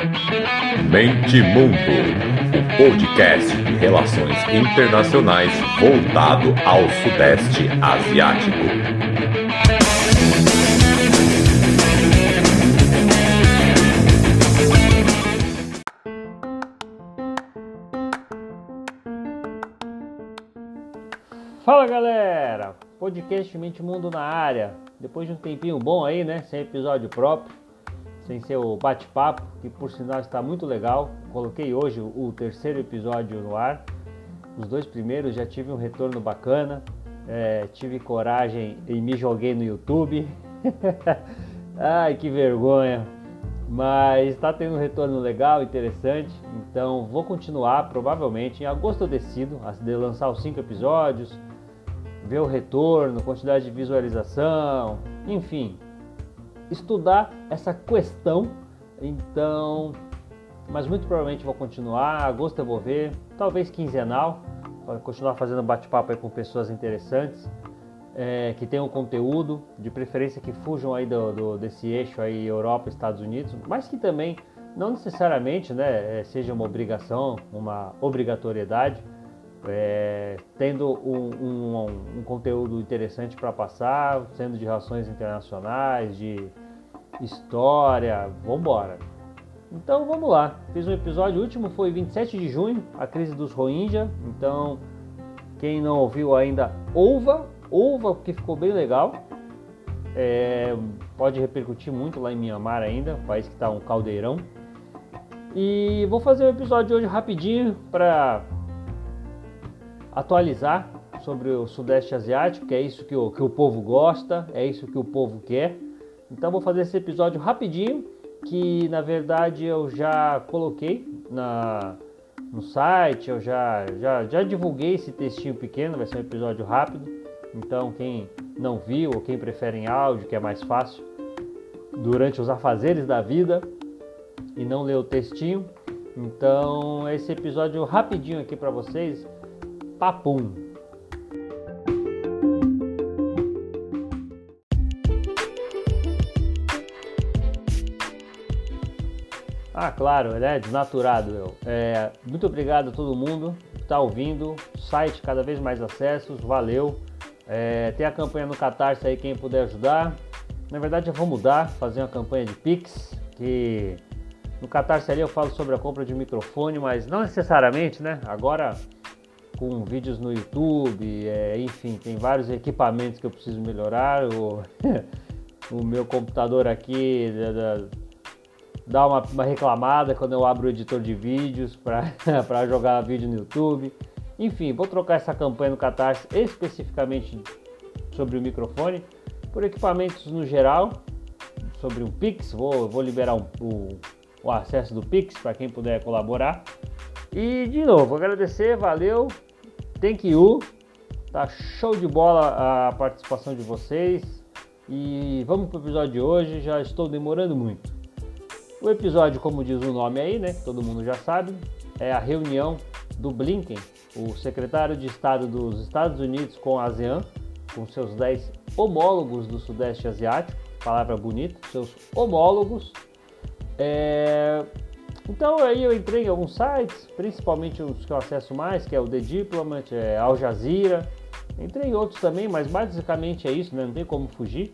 Mente Mundo, o podcast de relações internacionais voltado ao Sudeste Asiático. Fala galera, podcast Mente Mundo na área. Depois de um tempinho bom aí, né? Sem episódio próprio, sem ser o bate-papo, que por sinal está muito legal. Coloquei hoje o terceiro episódio no ar. Os dois primeiros já tive um retorno bacana, é, tive coragem e me joguei no YouTube. Ai, que vergonha! Mas está tendo um retorno legal, interessante. Então vou continuar, provavelmente. Em agosto eu decido de lançar os cinco episódios, ver o retorno, quantidade de visualização, enfim, estudar essa questão. Então, mas muito provavelmente vou continuar. Agosto eu vou ver, talvez quinzenal, para continuar fazendo bate-papo com pessoas interessantes. É, que tenham conteúdo, de preferência que fujam aí do, do, desse eixo aí Europa, Estados Unidos, mas que também não necessariamente né, é, seja uma obrigação, uma obrigatoriedade, é, tendo um, um, um, conteúdo interessante para passar, sendo de relações internacionais, de história, vamos embora. Então vamos lá, fiz um episódio, o último foi 27 de junho, a crise dos Rohingya, então quem não ouviu ainda, ouva, ouva porque ficou bem legal. É, pode repercutir muito lá em Mianmar ainda, país que está um caldeirão. E vou fazer um episódio hoje rapidinho para atualizar sobre o Sudeste Asiático, que é isso que o, que o povo gosta, é isso que o povo quer. Então vou fazer esse episódio rapidinho, que na verdade eu já coloquei na, no site, eu já, já, já divulguei esse textinho pequeno, vai ser um episódio rápido. Então quem não viu ou quem prefere em áudio, que é mais fácil, durante os afazeres da vida e não ler o textinho. Então esse episódio rapidinho aqui para vocês Papum. Ah, claro, né? Desnaturado eu. É, muito obrigado a todo mundo que está ouvindo. Site cada vez mais acessos, valeu. É, tem a campanha no Catarse aí, quem puder ajudar. Na verdade, eu vou mudar, fazer uma campanha de Pix, que no Catarse ali eu falo sobre a compra de microfone, mas não necessariamente, né? Agora com vídeos no YouTube, é, enfim, tem vários equipamentos que eu preciso melhorar. O, o meu computador aqui dá uma, uma, reclamada quando eu abro o editor de vídeos para jogar vídeo no YouTube. Enfim, vou trocar essa campanha no Catarse especificamente sobre o microfone por equipamentos no geral, sobre o Pix. Vou, vou liberar um, o, o acesso do Pix para quem puder colaborar. E de novo, agradecer, valeu. Thank you. Tá show de bola a participação de vocês. E vamos para o episódio de hoje. Já estou demorando muito. O episódio, como diz o nome aí, né? Todo mundo já sabe, é a reunião do Blinken, o secretário de Estado dos Estados Unidos com a ASEAN, com seus 10 homólogos do Sudeste Asiático, palavra bonita, seus homólogos. É, então aí eu entrei em alguns sites, principalmente os que eu acesso mais, que é o The Diplomat, é Al Jazeera, entrei em outros também, mas basicamente é isso, né? não tem como fugir.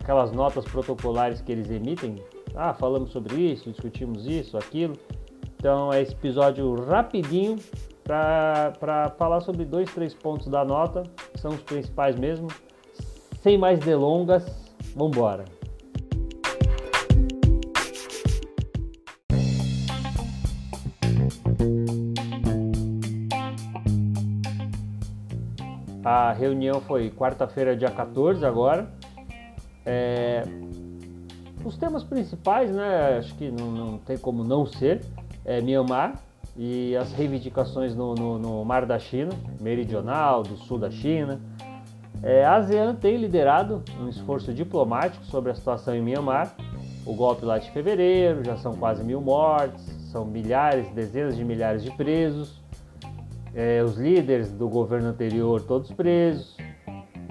Aquelas notas protocolares que eles emitem, ah, falamos sobre isso, discutimos isso, aquilo. Então é esse episódio rapidinho para falar sobre dois, três pontos da nota, que são os principais mesmo. Sem mais delongas, vamos embora. A reunião foi quarta-feira, dia 14 agora. É... Os temas principais, né? Acho que não, não, tem como não ser. É Myanmar e as reivindicações no, no, no Mar da China, meridional, do sul da China. É, a ASEAN tem liderado um esforço diplomático sobre a situação em Myanmar. O golpe lá de fevereiro, já são quase mil mortes, são milhares, dezenas de milhares de presos é, os líderes do governo anterior todos presos.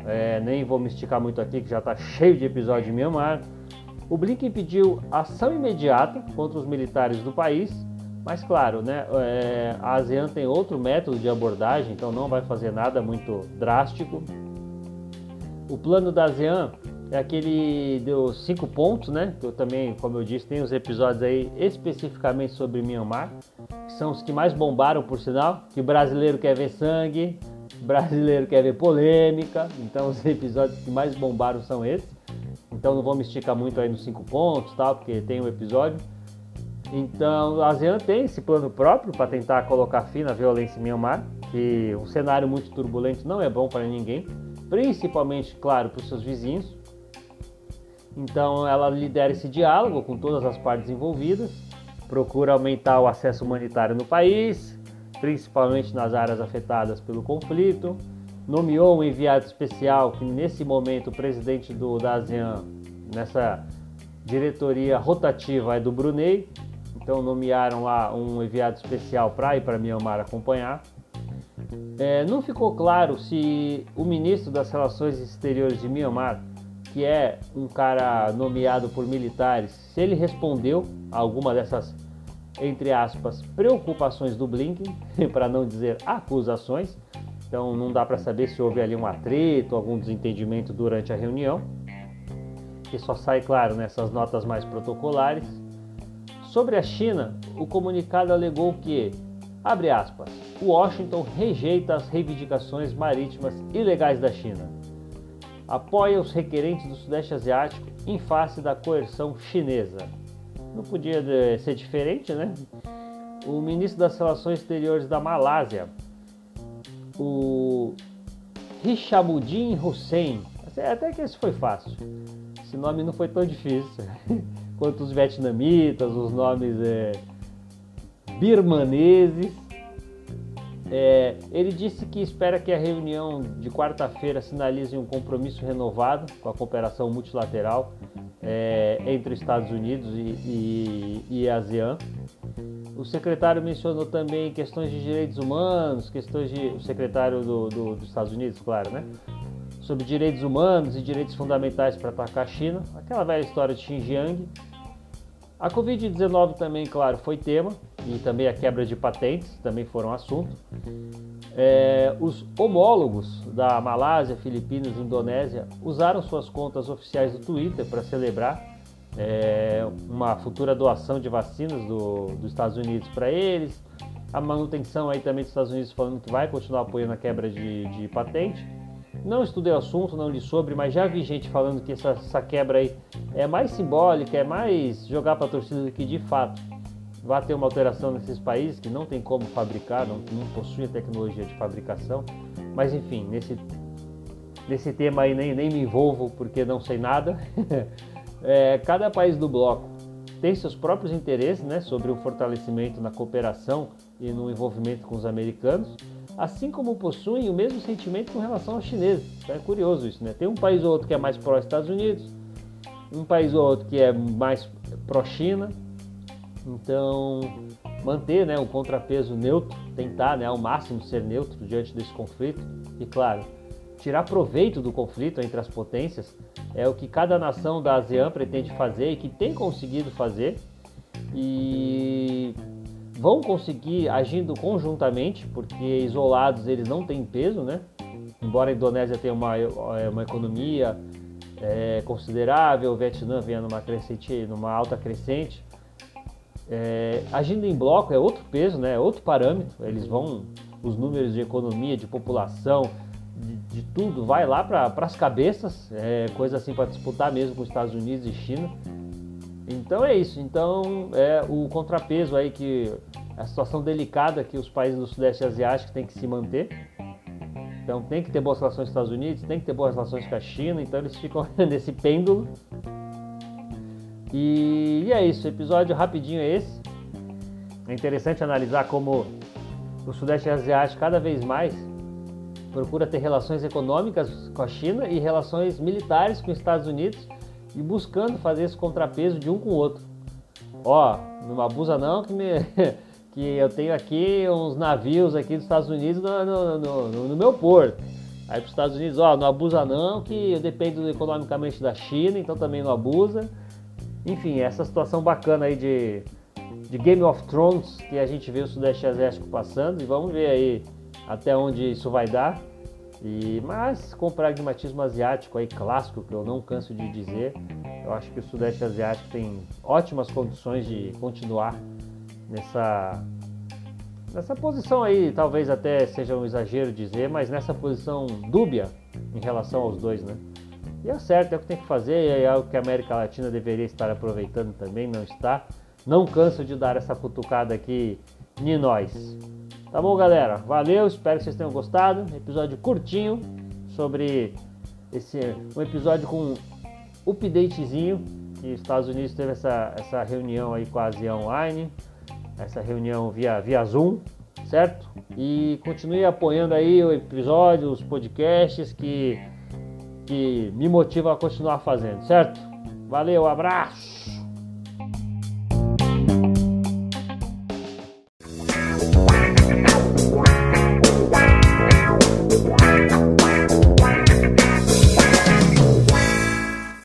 É, nem vou me esticar muito aqui, que já está cheio de episódio de Myanmar. O Blinken pediu ação imediata contra os militares do país, mas claro, né, é, a ASEAN tem outro método de abordagem, então não vai fazer nada muito drástico. O plano da ASEAN é aquele dos cinco pontos, né? Que eu também, como eu disse, tem os episódios aí especificamente sobre Myanmar, que são os que mais bombaram, por sinal, que brasileiro quer ver sangue, brasileiro quer ver polêmica, então os episódios que mais bombaram são esses. Então não vou me esticar muito aí nos cinco pontos, tal, porque tem um episódio. Então a ASEAN tem esse plano próprio para tentar colocar fim na violência em Myanmar, que um cenário muito turbulento não é bom para ninguém, principalmente, claro, para os seus vizinhos. Então ela lidera esse diálogo com todas as partes envolvidas, procura aumentar o acesso humanitário no país, principalmente nas áreas afetadas pelo conflito. Nomeou um enviado especial que nesse momento o presidente do da ASEAN nessa diretoria rotativa é do Brunei. Então nomearam lá um enviado especial para ir para Myanmar acompanhar. É, não ficou claro se o ministro das Relações Exteriores de Myanmar que é um cara nomeado por militares, se ele respondeu a alguma dessas, entre aspas, preocupações do Blinken, para não dizer acusações, então não dá para saber se houve ali um atrito, algum desentendimento durante a reunião, que só sai claro nessas notas mais protocolares. Sobre a China, o comunicado alegou que, abre aspas, Washington rejeita as reivindicações marítimas ilegais da China apoia os requerentes do Sudeste Asiático em face da coerção chinesa. Não podia eh, ser diferente, né? O ministro das Relações Exteriores da Malásia, o Hishamuddin Hussein, até que esse foi fácil. Esse nome não foi tão difícil quanto os vietnamitas, os nomes é, birmaneses é, ele disse que espera que a reunião de quarta-feira sinalize um compromisso renovado com a cooperação multilateral é, entre Estados Unidos e, e, e ASEAN. O secretário mencionou também questões de direitos humanos, questões de. O secretário do, do, dos Estados Unidos, claro, né? Sobre direitos humanos e direitos fundamentais para atacar a China. Aquela velha história de Xinjiang. A Covid-19 também, claro, foi tema e também a quebra de patentes também foram assunto. É, os homólogos da Malásia, Filipinas e Indonésia usaram suas contas oficiais do Twitter para celebrar é, uma futura doação de vacinas do, dos Estados Unidos para eles, a manutenção aí também dos Estados Unidos falando que vai continuar apoiando a quebra de, de patente. Não estudei o assunto, não li sobre, mas já vi gente falando que essa, essa quebra aí é mais simbólica, é mais jogar para a torcida do que de fato vai ter uma alteração nesses países que não tem como fabricar, não, não possuem tecnologia de fabricação. Mas enfim, nesse, nesse tema aí nem, nem me envolvo porque não sei nada. é, cada país do bloco tem seus próprios interesses né, sobre o fortalecimento na cooperação e no envolvimento com os americanos, assim como possuem o mesmo sentimento com relação aos chineses. É curioso isso, né? Tem um país ou outro que é mais pró-Estados Unidos, um país ou outro que é mais pró-China, então, manter né, o contrapeso neutro, tentar né, ao máximo ser neutro diante desse conflito e, claro, tirar proveito do conflito entre as potências é o que cada nação da ASEAN pretende fazer e que tem conseguido fazer e vão conseguir agindo conjuntamente, porque isolados eles não têm peso, né? Embora a Indonésia tenha uma, é, uma economia é, considerável, o Vietnã venha numa, crescente, numa alta crescente, é, agindo em bloco é outro peso, né? é outro parâmetro. Eles vão, os números de economia, de população, de, tudo, vai lá para as cabeças, é, coisa assim para disputar mesmo com os Estados Unidos e China. Então é isso. Então é o contrapeso aí que a situação delicada que os países do Sudeste Asiático têm que se manter. Então tem que ter boas relações com os Estados Unidos, tem que ter boas relações com a China. Então eles ficam nesse pêndulo. E, e é isso, episódio rapidinho é esse. É interessante analisar como o Sudeste Asiático cada vez mais procura ter relações econômicas com a China e relações militares com os Estados Unidos e buscando fazer esse contrapeso de um com o outro. Ó, não abusa não que, me, que eu tenho aqui uns navios aqui dos Estados Unidos no, no, no, no meu porto. Aí para os Estados Unidos, ó, não abusa não que eu dependo economicamente da China, então também não abusa. Enfim, essa situação bacana aí de, de Game of Thrones que a gente vê o Sudeste Asiático passando e vamos ver aí até onde isso vai dar. E, mas com pragmatismo asiático aí clássico, que eu não canso de dizer, eu acho que o Sudeste Asiático tem ótimas condições de continuar nessa nessa posição aí, talvez até seja um exagero dizer, mas nessa posição dúbia em relação aos dois, né? E é certo, é o que tem que fazer, é algo que a América Latina deveria estar aproveitando também, não está. Não canso de dar essa cutucada aqui em nós. Tá bom, galera? Valeu, espero que vocês tenham gostado. Episódio curtinho sobre esse um episódio com updatezinho que os Estados Unidos teve essa, essa reunião aí com a Ásia Online essa reunião via, via Zoom, certo? E continue apoiando aí o episódio, os podcasts que, que me motivam a continuar fazendo, certo? Valeu, abraço!